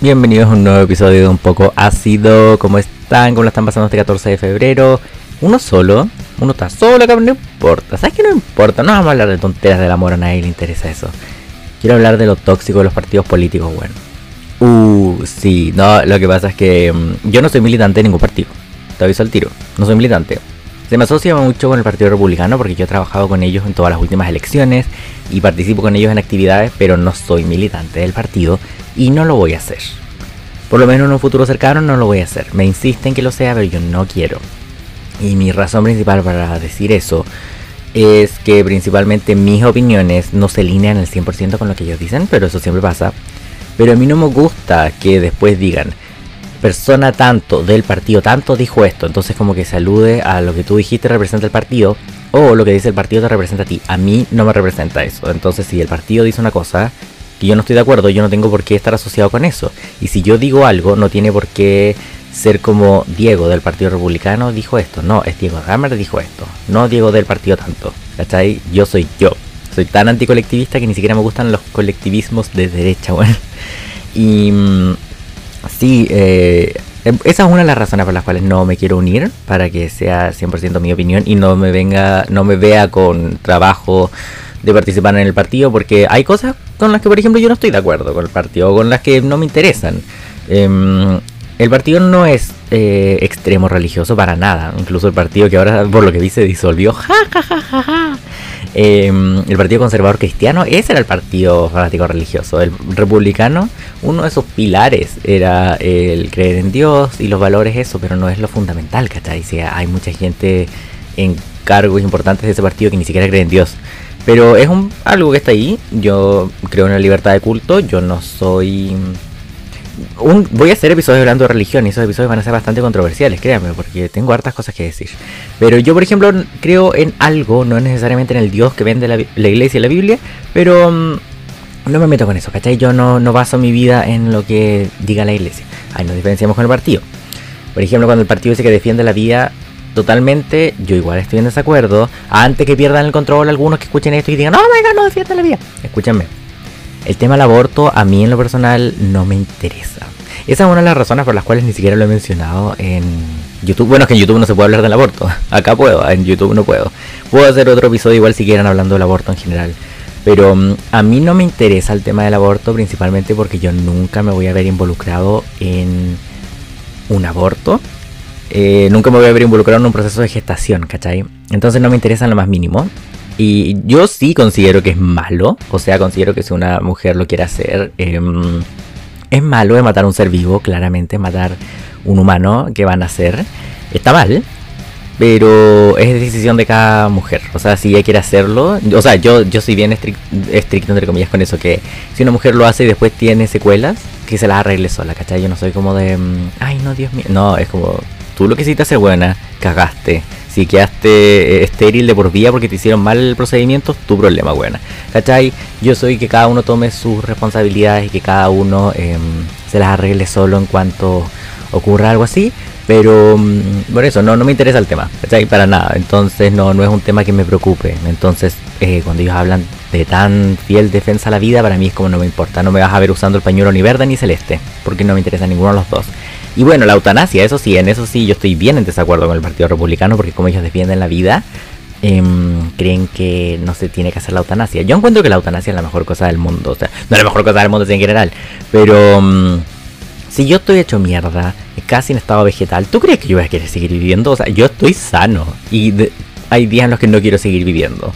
Bienvenidos a un nuevo episodio de Un poco ácido. ¿Cómo están? ¿Cómo lo están pasando este 14 de febrero? Uno solo, uno está solo acá, no importa. ¿Sabes qué no importa? No vamos a hablar de tonteras del amor, a nadie le interesa eso. Quiero hablar de lo tóxico de los partidos políticos, bueno. Uh, sí, no, lo que pasa es que mm, yo no soy militante de ningún partido. Te aviso al tiro, no soy militante. Se me asocia mucho con el Partido Republicano porque yo he trabajado con ellos en todas las últimas elecciones y participo con ellos en actividades, pero no soy militante del partido y no lo voy a hacer. Por lo menos en un futuro cercano no lo voy a hacer. Me insisten que lo sea, pero yo no quiero. Y mi razón principal para decir eso es que principalmente mis opiniones no se alinean al 100% con lo que ellos dicen, pero eso siempre pasa. Pero a mí no me gusta que después digan, persona tanto del partido tanto dijo esto, entonces como que se alude a lo que tú dijiste representa el partido o lo que dice el partido te representa a ti. A mí no me representa eso. Entonces si el partido dice una cosa que yo no estoy de acuerdo, yo no tengo por qué estar asociado con eso. Y si yo digo algo, no tiene por qué ser como Diego del Partido Republicano dijo esto. No, es Diego Hammer dijo esto. No Diego del partido tanto. ¿Cachai? Yo soy yo. Soy tan anticolectivista que ni siquiera me gustan los colectivismos de derecha, bueno. Y mm, Sí, eh, em, esa es una de las razones por las cuales no me quiero unir, para que sea 100% mi opinión y no me venga, no me vea con trabajo de participar en el partido, porque hay cosas con las que, por ejemplo, yo no estoy de acuerdo con el partido, o con las que no me interesan. Em, el partido no es eh, extremo religioso para nada, incluso el partido que ahora, por lo que vi, se disolvió. Ja, ja, ja, ja, Em, el Partido Conservador Cristiano, ese era el partido fanático religioso. El republicano, uno de sus pilares era el creer en Dios y los valores, eso, pero no es lo fundamental, ¿cachai? Si hay mucha gente en cargos importantes de ese partido que ni siquiera cree en Dios. Pero es un, algo que está ahí. Yo creo en la libertad de culto. Yo no soy voy a hacer episodios hablando de religión y esos episodios van a ser bastante controversiales, créanme, porque tengo hartas cosas que decir. Pero yo, por ejemplo, creo en algo, no necesariamente en el Dios que vende la, iglesia y la Biblia, pero mm, no me meto con eso, ¿cachai? Yo no, baso mi vida en lo que diga la iglesia. Ahí nos diferenciamos con el partido. Por ejemplo, cuando el partido dice que defiende la vida totalmente, yo igual estoy en desacuerdo. Antes que pierdan el control algunos que escuchen esto y digan, no, venga, no defiende la vida. Escúchenme el tema del aborto a mí en lo personal no me interesa. Esa es una de las razones por las cuales ni siquiera lo he mencionado en YouTube. Bueno, es que en YouTube no se puede hablar del aborto. Acá puedo, en YouTube no puedo. Puedo hacer otro episodio igual si quieren hablando del aborto en general. Pero mm, a mí no me interesa el tema del aborto principalmente porque yo nunca me voy a ver involucrado en un aborto. Eh, nunca me voy a ver involucrado en un proceso de gestación, ¿cachai? Entonces no me interesa en lo más mínimo. Y yo sí considero que es malo, o sea, considero que si una mujer lo quiere hacer, em, es malo de matar a un ser vivo, claramente, matar un humano que van a hacer, está mal, pero es decisión de cada mujer. O sea, si ella quiere hacerlo, o sea, yo, yo soy bien estricto, entre comillas, con eso, que si una mujer lo hace y después tiene secuelas, que se las arregle sola, ¿cachai? Yo no soy como de, mm, ay, no, Dios mío, no, es como, tú lo que hiciste hacer buena, cagaste si quedaste eh, estéril de por vía porque te hicieron mal el procedimiento, tu problema, buena. ¿Cachai? Yo soy que cada uno tome sus responsabilidades y que cada uno em, se las arregle solo en cuanto ocurra algo así. Pero mm, por eso, no, no me interesa el tema, ¿cachai? Para nada. Entonces no, no es un tema que me preocupe. Entonces, eh, cuando ellos hablan de tan fiel defensa a la vida, para mí es como no me importa. No me vas a ver usando el pañuelo ni verde ni celeste, porque no me interesa ninguno de los dos. Y bueno, la eutanasia, eso sí, en eso sí yo estoy bien en desacuerdo con el Partido Republicano, porque como ellos defienden la vida, em, creen que no se tiene que hacer la eutanasia. Yo encuentro que la eutanasia es la mejor cosa del mundo, o sea, no es la mejor cosa del mundo en general, pero em, si yo estoy hecho mierda, casi en estado vegetal, ¿tú crees que yo voy a querer seguir viviendo? O sea, yo estoy sano y hay días en los que no quiero seguir viviendo.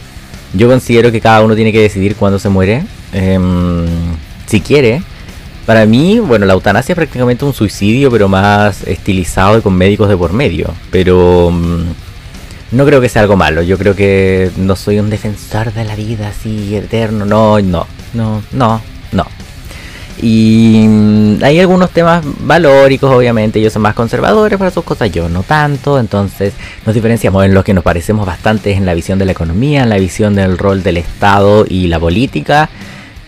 Yo considero que cada uno tiene que decidir cuándo se muere, em, si quiere, para mí, bueno, la eutanasia es prácticamente un suicidio, pero más estilizado y con médicos de por medio. Pero mm, no creo que sea algo malo. Yo creo que no soy un defensor de la vida así eterno. No, no, no, no, no. Y mm, hay algunos temas valóricos, obviamente. Ellos son más conservadores para sus cosas, yo no tanto. Entonces nos diferenciamos en los que nos parecemos bastante en la visión de la economía, en la visión del rol del Estado y la política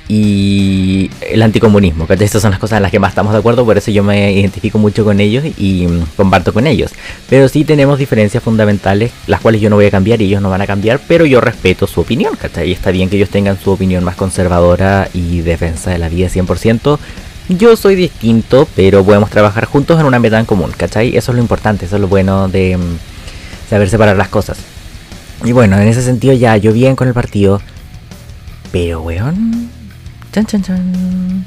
y el anticomunismo, que estas son las cosas en las que más estamos de acuerdo, por eso yo me identifico mucho con ellos y mm, comparto con ellos. Pero sí tenemos diferencias fundamentales, las cuales yo no voy a cambiar y ellos no van a cambiar, pero yo respeto su opinión, ¿cachai? Está bien que ellos tengan su opinión más conservadora y defensa de la vida 100%, yo soy distinto, pero podemos trabajar juntos en una meta en común, ¿cachai? Eso es lo importante, eso es lo bueno de mm, saber separar las cosas. Y bueno, en ese sentido ya, yo bien con el partido. Pero, weón. Chan, chan, chan.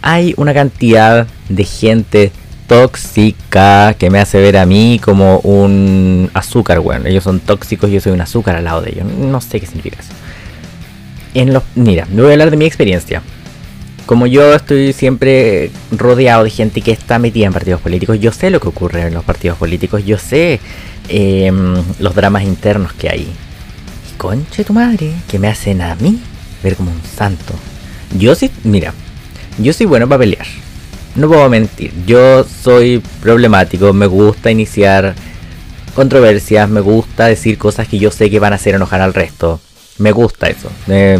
Hay una cantidad de gente tóxica que me hace ver a mí como un azúcar, weón. Ellos son tóxicos y yo soy un azúcar al lado de ellos. No sé qué significa eso. En los, mira, me voy a hablar de mi experiencia. Como yo estoy siempre rodeado de gente que está metida en partidos políticos, yo sé lo que ocurre en los partidos políticos, yo sé em, los dramas internos que hay. Y conche tu madre, que me hacen a mí ver como un santo. Yo sí, mira, yo soy bueno para pelear. No puedo mentir, yo soy problemático, me gusta iniciar controversias, me gusta decir cosas que yo sé que van a hacer enojar al resto me gusta eso. Me,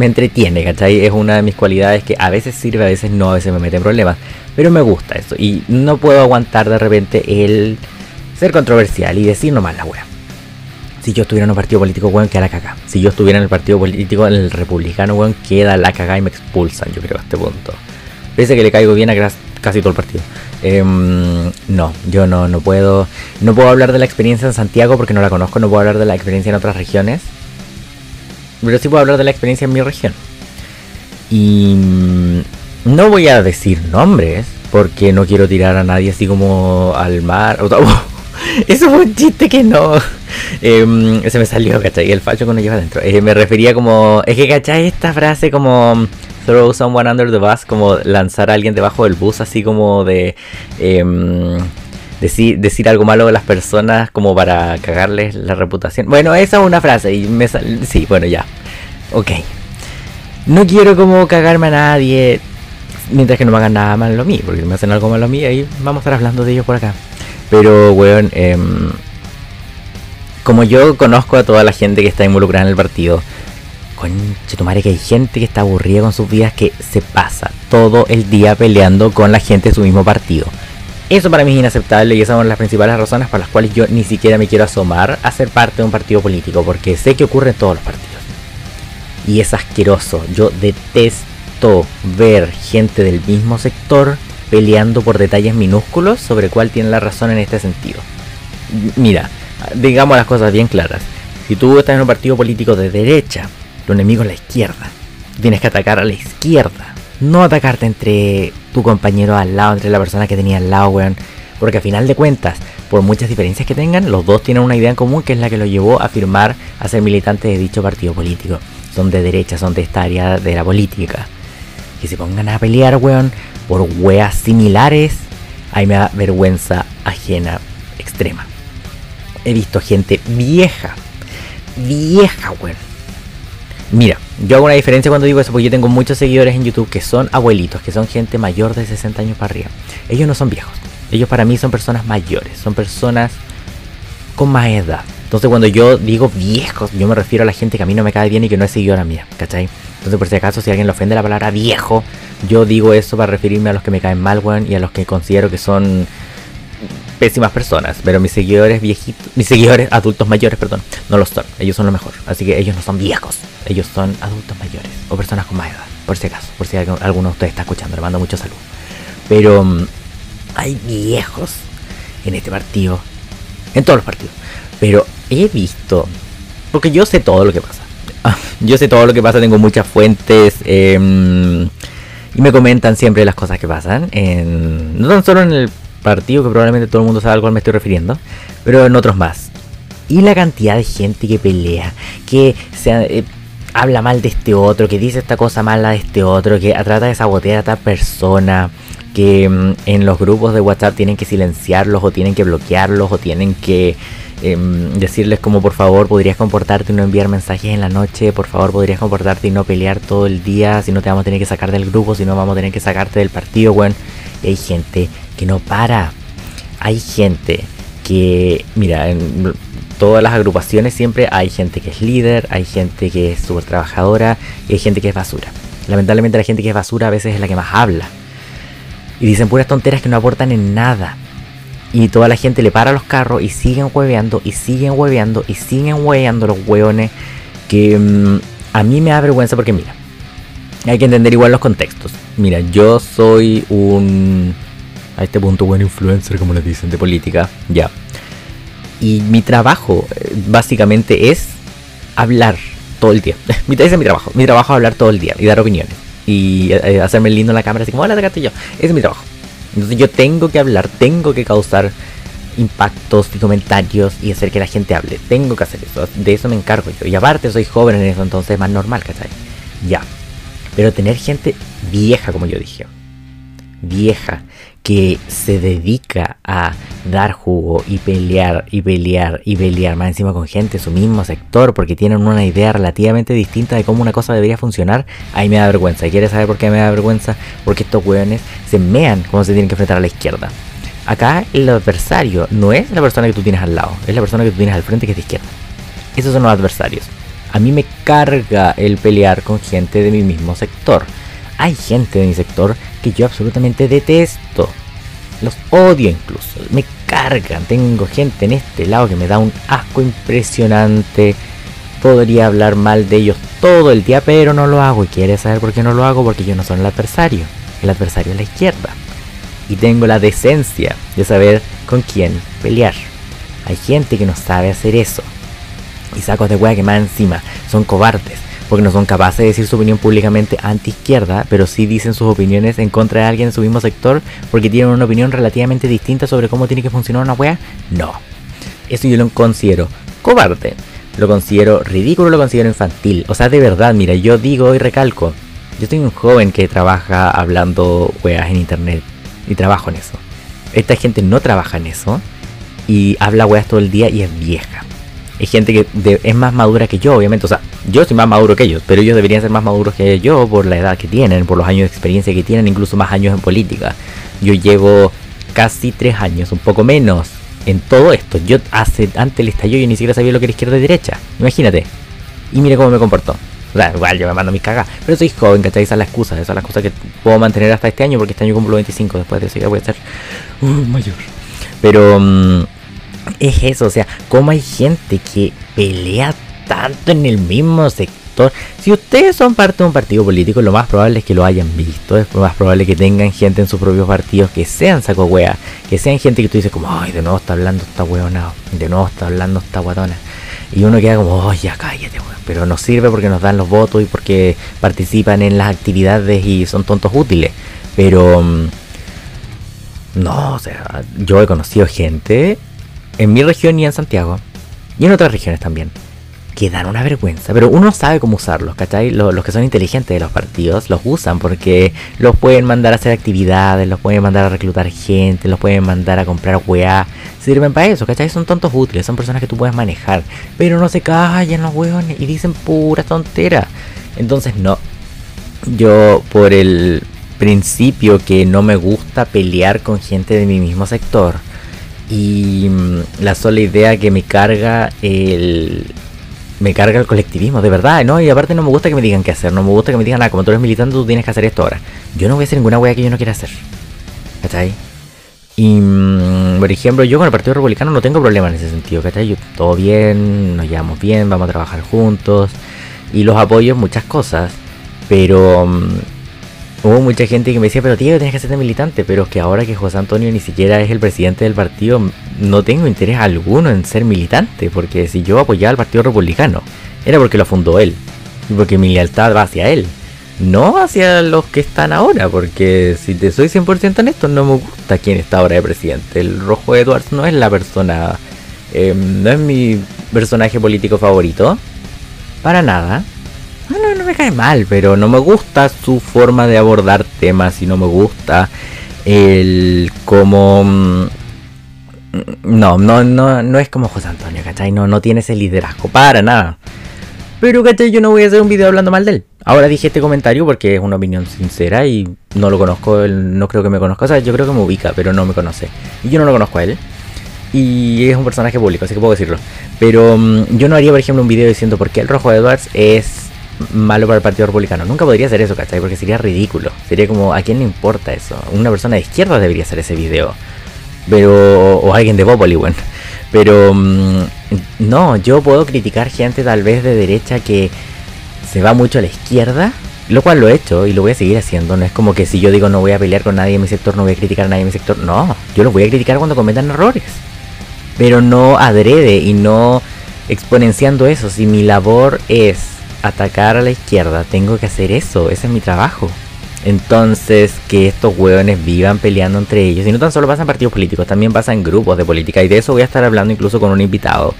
entretiene, ¿cachai? Es una de mis cualidades que a veces sirve, a veces no, a veces me mete en problemas. Pero me gusta eso. Y no puedo aguantar de repente el ser controversial y decir nomás la wea. Si yo estuviera en un partido político, weón, queda la caga. Si yo estuviera en el partido político, en el republicano, weón, queda la caga y me expulsan, yo creo, a este punto. Parece que le caigo bien a casi todo el partido. Em, no, yo no, no puedo. No puedo hablar de la experiencia en Santiago porque no la conozco. No puedo hablar de la experiencia en otras regiones pero sí puedo hablar de la experiencia en mi región. Y mm, no voy a decir nombres, porque no quiero tirar a nadie así como al mar. Eso fue un chiste que no. Eh, se me salió, ¿cachai? El facho cuando lleva adentro. Eh, me refería como. Es que, ¿cachai? Esta frase como. Throw someone under the bus, como lanzar a alguien debajo del bus, así como de. Em, decir, decir algo malo de las personas como para cagarles la reputación. Bueno, esa es una frase y me sal... Sí, bueno, ya. Ok. No quiero como cagarme a nadie mientras que no me hagan nada malo a mí, porque me hacen algo malo a mí, ahí vamos a estar hablando de ellos por acá. Pero, weón, em, como yo conozco a toda la gente que está involucrada en el partido, conche tu madre que hay gente que está aburrida con sus vidas que se pasa todo el día peleando con la gente de su mismo partido. Eso para mí es inaceptable y esas son las principales razones por las cuales yo ni siquiera me quiero asomar a ser parte de un partido político, porque sé que ocurre en todos los partidos. Y es asqueroso. Yo detesto ver gente del mismo sector peleando por detalles minúsculos sobre cuál tiene la razón en este sentido. Mira, digamos las cosas bien claras. Si tú estás en un partido político de derecha, tu enemigo es la izquierda. Tienes que atacar a la izquierda no atacarte entre tu compañero al lado, entre la persona que tenía al lado, weón. Porque a final de cuentas, por muchas diferencias que tengan, los dos tienen una idea en común que es la que lo llevó a firmar a ser militante de dicho partido político. Son de derecha, son de esta área de la política. Que se pongan a pelear, weón, por weas similares, ahí me da vergüenza ajena extrema. He visto gente vieja, vieja, weón. Mira, yo hago una diferencia cuando digo eso porque yo tengo muchos seguidores en YouTube que son abuelitos, que son gente mayor de 60 años para arriba. Ellos no son viejos. Ellos para mí son personas mayores, son personas con más edad. Entonces cuando yo digo viejos, yo me refiero a la gente que a mí no me cae bien y que no es seguidora mía, ¿cachai? Entonces por si acaso si alguien le ofende la palabra viejo, yo digo eso para referirme a los que me caen mal, weón, y a los que considero que son pésimas personas, pero mis seguidores viejitos, mis seguidores adultos mayores, perdón, no lo son, ellos son lo mejor, así que ellos no son viejos, ellos son adultos mayores o personas con más edad, por si acaso, por si alguno de ustedes está escuchando, le mando mucho salud. Pero mm, hay viejos en este partido, en todos los partidos, pero he visto, porque yo sé todo lo que pasa, yo sé todo lo que pasa, tengo muchas fuentes. Em, y me comentan siempre las cosas que pasan, no tan solo en el partido que probablemente todo el mundo sabe al cual me estoy refiriendo, pero en otros más. Y la cantidad de gente que pelea, que se, eh, habla mal de este otro, que dice esta cosa mala de este otro, que trata de sabotear a tal persona, que mm, en los grupos de WhatsApp tienen que silenciarlos o tienen que bloquearlos o tienen que em, decirles como por favor podrías comportarte y no enviar mensajes en la noche, por favor podrías comportarte y no pelear todo el día, si no te vamos a tener que sacar del grupo, si no vamos a tener que sacarte del partido, bueno, y hay gente que no para. Hay gente que, mira, en todas las agrupaciones siempre hay gente que es líder, hay gente que es súper trabajadora y hay gente que es basura. Lamentablemente la gente que es basura a veces es la que más habla. Y dicen puras tonteras que no aportan en nada. Y toda la gente le para los carros y siguen hueveando y siguen hueveando y siguen hueveando los hueones. Que mm, a mí me da vergüenza porque mira, hay que entender igual los contextos Mira, yo soy un. A este punto, buen influencer, como les dicen, de política. Ya. Y mi trabajo, eh, básicamente, es hablar todo el día. ese es mi trabajo. Mi trabajo es hablar todo el día y dar opiniones. Y eh, hacerme lindo en la cámara, así como, hola, yo. Ese es mi trabajo. Entonces yo tengo que hablar, tengo que causar impactos y comentarios y hacer que la gente hable. Tengo que hacer eso. De eso me encargo yo. Y aparte soy joven en eso, entonces es más normal, ¿cachai? Ya. Pero tener gente vieja, como yo dije. Vieja. Que se dedica a dar jugo y pelear y pelear y pelear más encima con gente de su mismo sector porque tienen una idea relativamente distinta de cómo una cosa debería funcionar, ahí me da vergüenza. ¿Y quieres saber por qué me da vergüenza? Porque estos hueones se mean cómo se tienen que enfrentar a la izquierda. Acá el adversario no es la persona que tú tienes al lado, es la persona que tú tienes al frente que es de izquierda. Esos son los adversarios. A mí me carga el pelear con gente de mi mismo sector. Hay gente de mi sector que yo absolutamente detesto. Los odio incluso. Me cargan. Tengo gente en este lado que me da un asco impresionante. Podría hablar mal de ellos todo el día, pero no lo hago. ¿Y quieres saber por qué no lo hago? Porque yo no soy el adversario. El adversario es la izquierda y tengo la decencia de saber con quién pelear. Hay gente que no sabe hacer eso. Y sacos de hueá que más encima son cobardes, porque no son capaces de decir su opinión públicamente anti-izquierda, pero sí dicen sus opiniones en contra de alguien en su mismo sector, porque tienen una opinión relativamente distinta sobre cómo tiene que funcionar una hueá. No. Eso yo lo considero cobarde. Lo considero ridículo, lo considero infantil. O sea, de verdad, mira, yo digo y recalco. Yo soy un joven que trabaja hablando weas en internet y trabajo en eso. Esta gente no trabaja en eso y habla weas todo el día y es vieja. Es gente que es más madura que yo, obviamente. O sea, yo soy más maduro que ellos, pero ellos deberían ser más maduros que yo por la edad que tienen, por los años de experiencia que tienen, incluso más años en política. Yo llevo casi tres años, un poco menos, en todo esto. Yo hace antes del estallido yo ni siquiera sabía lo que era izquierda y derecha. Imagínate. Y mire cómo me comportó igual yo me mando mis cagas. Pero soy joven, ¿cachai? Esa es la excusa. Esa es la que puedo mantener hasta este año. Porque este año cumplo 25. Después de eso ya voy a ser uh, mayor. Pero mm, es eso. O sea, como hay gente que pelea tanto en el mismo sector. Si ustedes son parte de un partido político, lo más probable es que lo hayan visto. Es más probable que tengan gente en sus propios partidos que sean saco wea. Que sean gente que tú dices como, ay, de nuevo está hablando esta weonado. De nuevo está hablando esta guatona. Y uno queda como, oh, ya cállate, weón. Pero nos sirve porque nos dan los votos y porque participan en las actividades y son tontos útiles. Pero... Mm, no, o sea, yo he conocido gente en mi región y en Santiago. Y en otras regiones también que dan una vergüenza, pero uno sabe cómo usarlos, ¿cachai? Los, los, que son inteligentes de los partidos los usan porque los pueden mandar a hacer actividades, los pueden mandar a reclutar gente, los pueden mandar a comprar weá. Sirven para eso, ¿cachai? Son tontos útiles, son personas que tú puedes manejar, pero no se callan los weones y dicen pura tontera. Entonces, no. Yo, por el principio que no me gusta pelear con gente de mi mismo sector y mm, la sola idea que me carga el me carga el colectivismo, de verdad, ¿no? Y aparte no me gusta que me digan qué hacer, no me gusta que me digan, ah, como tú eres militante, tú tienes que hacer esto ahora. Yo no voy a hacer ninguna wea que yo no quiera hacer. ¿Cachai? Y, mm, por ejemplo, yo con el Partido Republicano no tengo problema en ese sentido, ¿cachai? Yo, todo bien, nos llevamos bien, vamos a trabajar juntos. Y los apoyo en muchas cosas. Pero mm, hubo mucha gente que me decía, pero tío, tienes que ser militante. Pero es que ahora que José Antonio ni siquiera es el presidente del partido, no tengo interés alguno en ser militante. Porque si yo apoyaba al Partido Republicano, era porque lo fundó él. Y porque mi lealtad va hacia él. No hacia los que están ahora. Porque si te soy 100% honesto, no me gusta quién está ahora de presidente. El Rojo Edwards no es la persona. Eh, no es mi personaje político favorito. Para nada. No, no, no me cae mal, pero no me gusta su forma de abordar temas y no me gusta el como... Mm, no, no, no, no es como José Antonio, ¿cachai? No, no tiene ese liderazgo, para nada. Pero, ¿cachai? Yo no voy a hacer un video hablando mal de él. Ahora dije este comentario porque es una opinión sincera y no lo conozco, no creo que me conozca. O sea, yo creo que me ubica, pero no me conoce. Y yo no lo conozco a él. Y es un personaje público, así que puedo decirlo. Pero mm, yo no haría, por ejemplo, un video diciendo por qué el Rojo Edwards es malo para el Partido Republicano. Nunca podría hacer eso, ¿cachai? Porque sería ridículo. Sería como, ¿a quién le importa eso? Una persona de izquierda debería hacer ese video. Pero, o alguien de Popoli, bueno. Pero, mm, no, yo puedo criticar gente tal vez de derecha que se va mucho a la izquierda, Lo cual lo he hecho y lo voy a seguir haciendo. No es como que si yo digo no voy a pelear con nadie en mi sector, no voy a criticar a nadie en mi sector. No, yo los voy a criticar cuando cometan errores. Pero no adrede y no exponenciando eso. Si mi labor es atacar a la izquierda, tengo que hacer eso. Ese es mi trabajo. Entonces, que estos hueones vivan peleando entre ellos. Y no tan solo pasa en partidos políticos, también pasa en grupos de política. Y de eso voy a estar hablando incluso con un invitado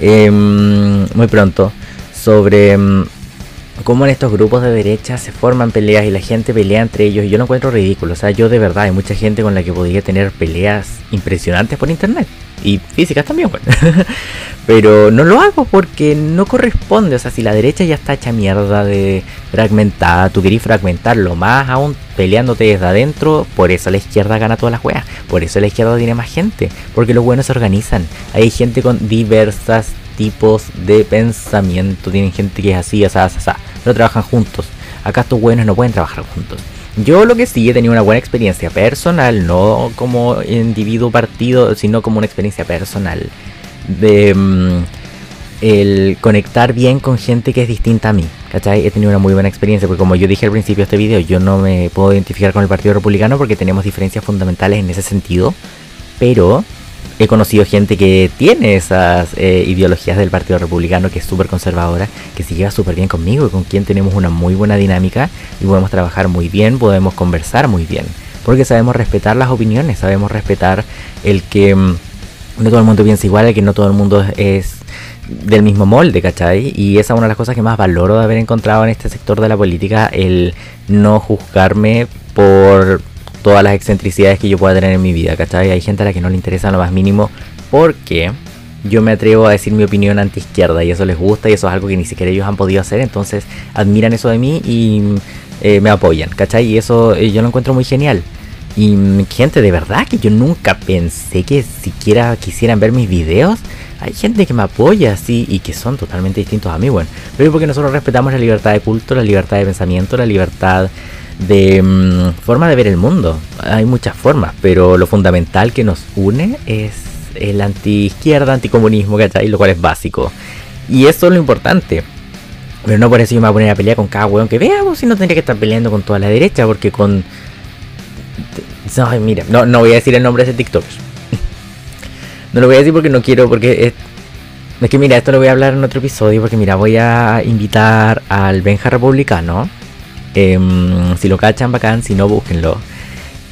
em, muy pronto. Sobre em, cómo en estos grupos de derecha se forman peleas y la gente pelea entre ellos. Y yo lo encuentro ridículo. O sea, yo de verdad hay mucha gente con la que podría tener peleas impresionantes por internet y físicas también, bueno. Pero no lo hago porque no corresponde. O sea, si la derecha ya está hecha mierda de fragmentada, tú querés fragmentarlo más aún peleándote desde adentro. Por eso la izquierda gana todas las weas. Por eso la izquierda tiene más gente. Porque los buenos se organizan. Hay gente con diversas tipos de pensamiento. Tienen gente que es así, así, así, pero trabajan juntos. Acá estos buenos no pueden trabajar juntos. Yo lo que sí he tenido una buena experiencia personal, no como individuo partido, sino como una experiencia personal de mm, el conectar bien con gente que es distinta a mí. ¿Cachai? He tenido una muy buena experiencia porque como yo dije al principio de este video, yo no me puedo identificar con el Partido Republicano porque tenemos diferencias fundamentales en ese sentido, pero he conocido gente que tiene esas eh, ideologías del Partido Republicano, que es súper conservadora, que se lleva súper bien conmigo y con quien tenemos una muy buena dinámica y podemos trabajar muy bien, podemos conversar muy bien, porque sabemos respetar las opiniones, sabemos respetar el que mm, no todo el mundo piensa igual, el que no todo el mundo es del mismo molde, ¿cachai? Y esa es una de las cosas que más valoro de haber encontrado en este sector de la política, el no juzgarme por todas las excentricidades que yo pueda tener en mi vida, ¿cachai? Hay gente a la que no le interesa lo más mínimo porque yo me atrevo a decir mi opinión anti izquierda y eso les gusta y eso es algo que ni siquiera ellos han podido hacer, entonces admiran eso de mí y eh, me apoyan, ¿cachai? Y eso eh, yo lo encuentro muy genial. Y mm, gente, de verdad que yo nunca pensé que siquiera quisieran ver mis videos. Hay gente que me apoya así y que son totalmente distintos a mí, bueno. Pero porque nosotros respetamos la libertad de culto, la libertad de pensamiento, la libertad de mm, forma de ver el mundo. Hay muchas formas, pero lo fundamental que nos une es el anti-izquierda, anticomunismo, ¿cachai? Lo cual es básico. Y eso es lo importante. Pero no por eso yo me voy a poner a pelear con cada weón que veamos si no tendría que estar peleando con toda la derecha, porque con... Ay, mira, no, no voy a decir el nombre de ese TikTok. no lo voy a decir porque no quiero, porque. Es que mira, esto lo voy a hablar en otro episodio, porque mira, voy a invitar al Benja Republicano Em, si lo cachan, bacán, si no, búsquenlo.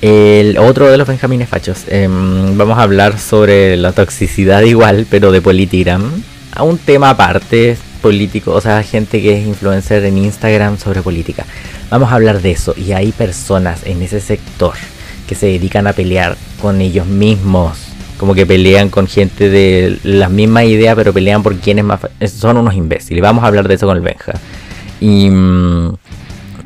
El otro de los Benjamines Fachos. Em, vamos a hablar sobre la toxicidad igual, pero de Politigram. A un tema aparte, político, o sea, gente que es influencer en Instagram sobre política. Vamos a hablar de eso. Y hay personas en ese sector que se dedican a pelear con ellos mismos. Como que pelean con gente de la misma idea, pero pelean por quién es más... Son unos imbéciles. Vamos a hablar de eso con el Benja. Y... Mm,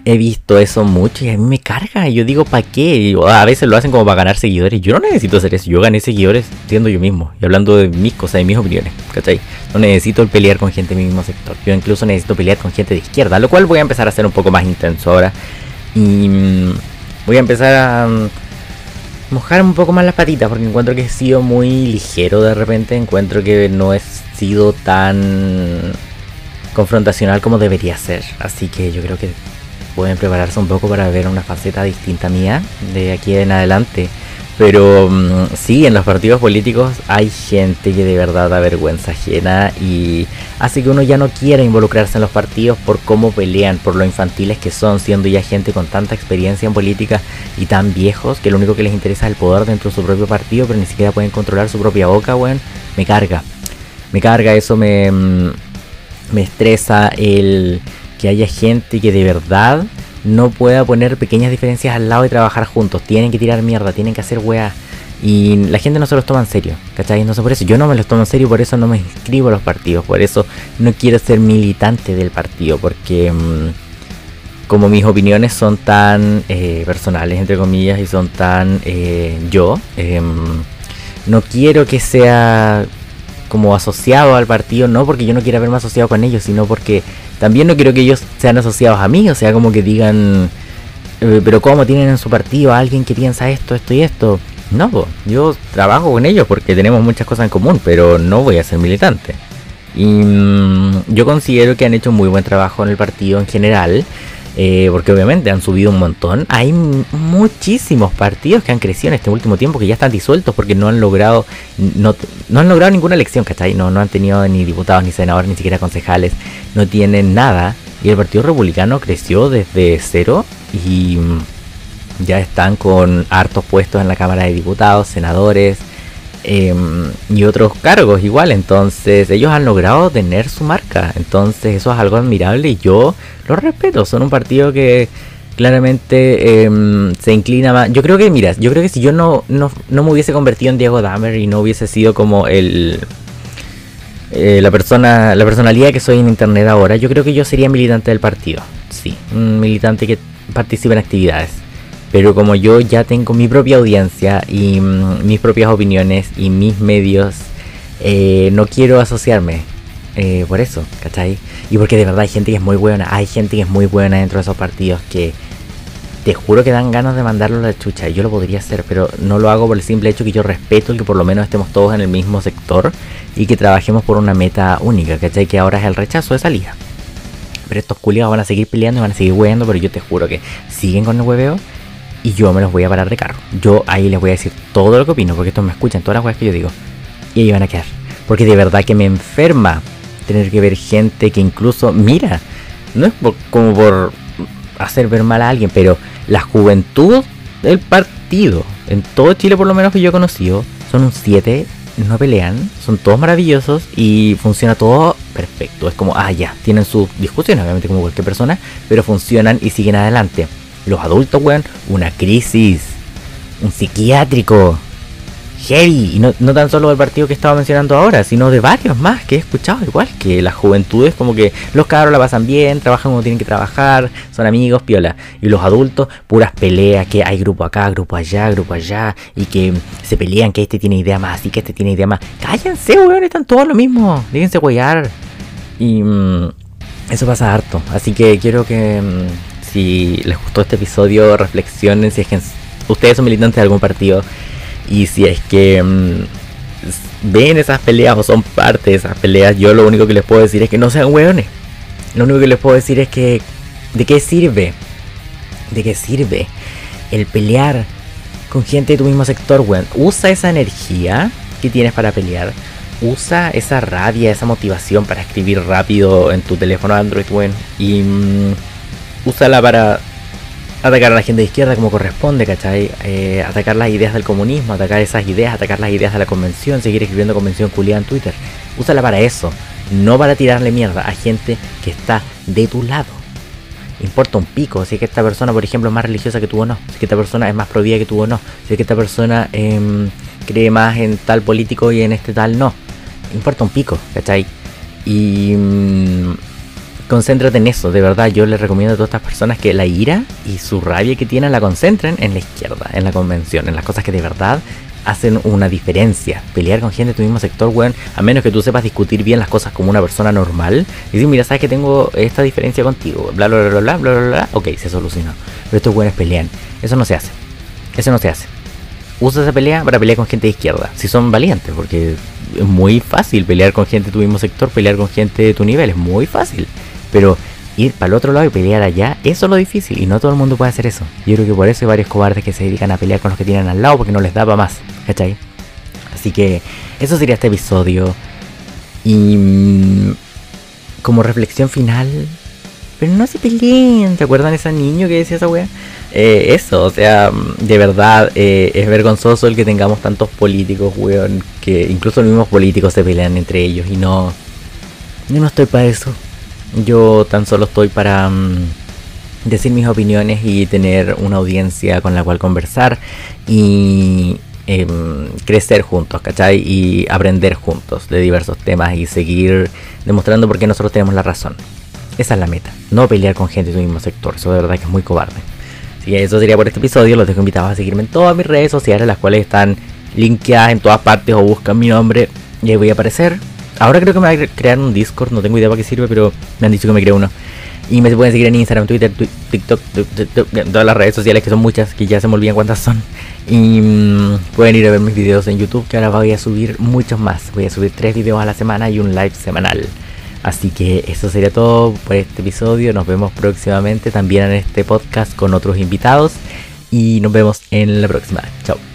he visto eso mucho y a mí me carga. Yo digo, ¿para qué? a veces lo hacen como para ganar seguidores. Yo no necesito hacer eso. Yo gané seguidores siendo yo mismo y hablando de mis cosas, de mis opiniones. ¿Cachai? No necesito pelear con gente de mi mismo sector. Yo incluso necesito pelear con gente de izquierda, lo cual voy a empezar a hacer un poco más intenso ahora. Y mm, voy a empezar a mm, mojar un poco más las patitas porque encuentro que he sido muy ligero de repente. Encuentro que no he sido tan confrontacional como debería ser. Así que yo creo que pueden prepararse un poco para ver una faceta distinta mía de aquí en adelante. Pero mm, sí, en los partidos políticos hay gente que de verdad da vergüenza ajena y hace que uno ya no quiera involucrarse en los partidos por cómo pelean, por lo infantiles que son, siendo ya gente con tanta experiencia en política y tan viejos que lo único que les interesa es el poder dentro de su propio partido, pero ni siquiera pueden controlar su propia boca, weón. Me carga. Me carga, eso me, mm, me estresa el que haya gente que de verdad no pueda poner pequeñas diferencias al lado y trabajar juntos. Tienen que tirar mierda, tienen que hacer weá. Y la gente no se los toma en serio, ¿cachai? Entonces por eso yo no me los tomo en serio, por eso no me inscribo a los partidos, por eso no quiero ser militante del partido, porque mm, como mis opiniones son tan eh, personales, entre comillas, y son tan eh, yo, em, no quiero que sea como asociado al partido, no porque yo no quiera verme asociado con ellos, sino porque también no quiero que ellos sean asociados a mí, o sea, como que digan, eh, pero ¿cómo tienen en su partido a alguien que piensa esto, esto y esto? No, yo trabajo con ellos porque tenemos muchas cosas en común, pero no voy a ser militante. Y mm, yo considero que han hecho muy buen trabajo en el partido en general. Eh, porque obviamente han subido un montón. Hay muchísimos partidos que han crecido en este último tiempo que ya están disueltos porque no han logrado no, no han logrado ninguna elección, ¿cachai? No, no han tenido ni diputados, ni senadores, ni siquiera concejales. No tienen nada. Y el Partido Republicano creció desde cero y ya están con hartos puestos en la Cámara de Diputados, senadores em, y otros cargos igual. Entonces ellos han logrado tener su marca. Entonces eso es algo admirable y yo lo respeto. Son un partido que claramente em, se inclina más. Yo creo que, mira, yo creo que si yo no, no, me hubiese convertido en Diego Dahmer y no hubiese sido como el... Eh, la persona la personalidad que soy en internet ahora yo creo que yo sería militante del partido sí un militante que participa en actividades pero como yo ya tengo mi propia audiencia y mm, mis propias opiniones y mis medios, eh, no quiero asociarme. Eh, por eso, ¿cachai? Y porque de verdad hay gente que es muy buena, hay gente que es muy buena dentro de esos partidos que te juro que dan ganas de mandarlo a la chucha. Yo lo podría hacer, pero no lo hago por el simple hecho que yo respeto el que por lo menos estemos todos en el mismo sector y que trabajemos por una meta única, ¿cachai? Que ahora es el rechazo de salida. Pero estos culiados van a seguir peleando y van a seguir hueando, pero yo te juro que siguen con el hueveo y yo me los voy a parar de carro. Yo ahí les voy a decir todo lo que opino, porque estos me escuchan todas las cosas que yo digo. Y ahí van a quedar. Porque de verdad que me enferma tener que ver gente que incluso, mira, no es como por hacer ver mal a alguien, pero la juventud del partido, en todo Chile por lo menos que yo he conocido, son un 7, no pelean, son todos maravillosos y funciona todo perfecto. Es como, ah, ya, tienen sus discusiones, obviamente como cualquier persona, pero funcionan y siguen adelante. Los adultos, weón, una crisis. Un psiquiátrico. Heavy. Y no, tan solo del partido que estaba mencionando ahora, sino de varios más que he escuchado. Igual que las juventudes, como que los cabros la pasan bien, trabajan como tienen que trabajar, son amigos, piola. Y los adultos, puras peleas, que hay grupo acá, grupo allá, grupo allá. Y que se pelean, que este tiene idea más, y que este tiene idea más. Cállense, weón, están todos lo mismo. Déjense huellar. Y mm, eso pasa harto. Así que quiero que mm, si les gustó este episodio, reflexionen si es que ustedes son militantes de algún partido y si es que mm, ven esas peleas o son parte de esas peleas, yo lo único que les puedo decir es que no sean hueones. Lo único que les puedo decir es que ¿de qué sirve? ¿De qué sirve el pelear con gente de tu mismo sector, weón? Usa esa energía que tienes para pelear. Usa esa rabia, esa motivación para escribir rápido en tu teléfono Android, weón. Y... Mm, úsala para atacar a la gente de izquierda como corresponde, ¿cachai? Eh, atacar las ideas del comunismo, atacar esas ideas, atacar las ideas de la convención, seguir escribiendo convención culiada en Twitter. Úsala para eso, no para tirarle mierda a gente que está de tu lado. Importa un pico si es que esta persona, por ejemplo, es más religiosa que tú o no, si es que esta persona es más pro que tú o no, si es que esta persona em, cree más en tal político y en este tal no. Importa un pico, ¿cachai? Y... Mm, concéntrate en eso, de verdad. Yo les recomiendo a todas estas personas que la ira y su rabia que tienen la concentren en la izquierda, en la convención, en las cosas que de verdad hacen una diferencia. Pelear con gente de tu mismo sector, weón, a menos que tú sepas discutir bien las cosas como una persona normal. Y decir, mira, sabes que tengo esta diferencia contigo, bla, bla, bla, bla, bla, bla, bla, ok, se solucionó. Pero estos weones pelean. Eso no se hace. Eso no se hace. Usa esa pelea para pelear con gente de izquierda. Si son valientes, porque es muy fácil pelear con gente de tu mismo sector, pelear con gente de tu nivel, es muy fácil. Pero ir para el otro lado y pelear allá, eso es lo difícil y no todo el mundo puede hacer eso. Yo creo que por eso hay varios cobardes que se dedican a pelear con los que tienen al lado porque no les da para más, ¿cachai? Así que eso sería este episodio. Y mm, como reflexión final, pero no se peleen, ¿te acuerdan ese niño que decía esa wea? Eh, eso, o sea, mm, de verdad eh, es vergonzoso el que tengamos tantos políticos, weón, que incluso los mismos políticos se pelean entre ellos y no... No estoy para eso. Yo tan solo estoy para mm, decir mis opiniones y tener una audiencia con la cual conversar y em, crecer juntos, ¿cachai? Y aprender juntos de diversos temas y seguir demostrando por qué nosotros tenemos la razón. Esa es la meta, no pelear con gente de tu mismo sector, eso de verdad que es muy cobarde. Así que eso sería por este episodio, los dejo invitados a seguirme en todas mis redes sociales, las cuales están linkeadas en todas partes o buscan mi nombre y ahí voy a aparecer. Ahora creo que me voy a crear un Discord, no tengo idea para qué sirve, pero me han dicho que me creo uno. Y me pueden seguir en Instagram, Twitter, TikTok, todas las redes sociales que son muchas, que ya se me olvidan cuántas son. Y mm, pueden ir a ver mis videos en YouTube, que ahora voy a subir muchos más. Voy a subir tres videos a la semana y un live semanal. Así que eso sería todo por este episodio. Nos vemos próximamente también en este podcast con otros invitados. Y nos vemos en la próxima. Chao.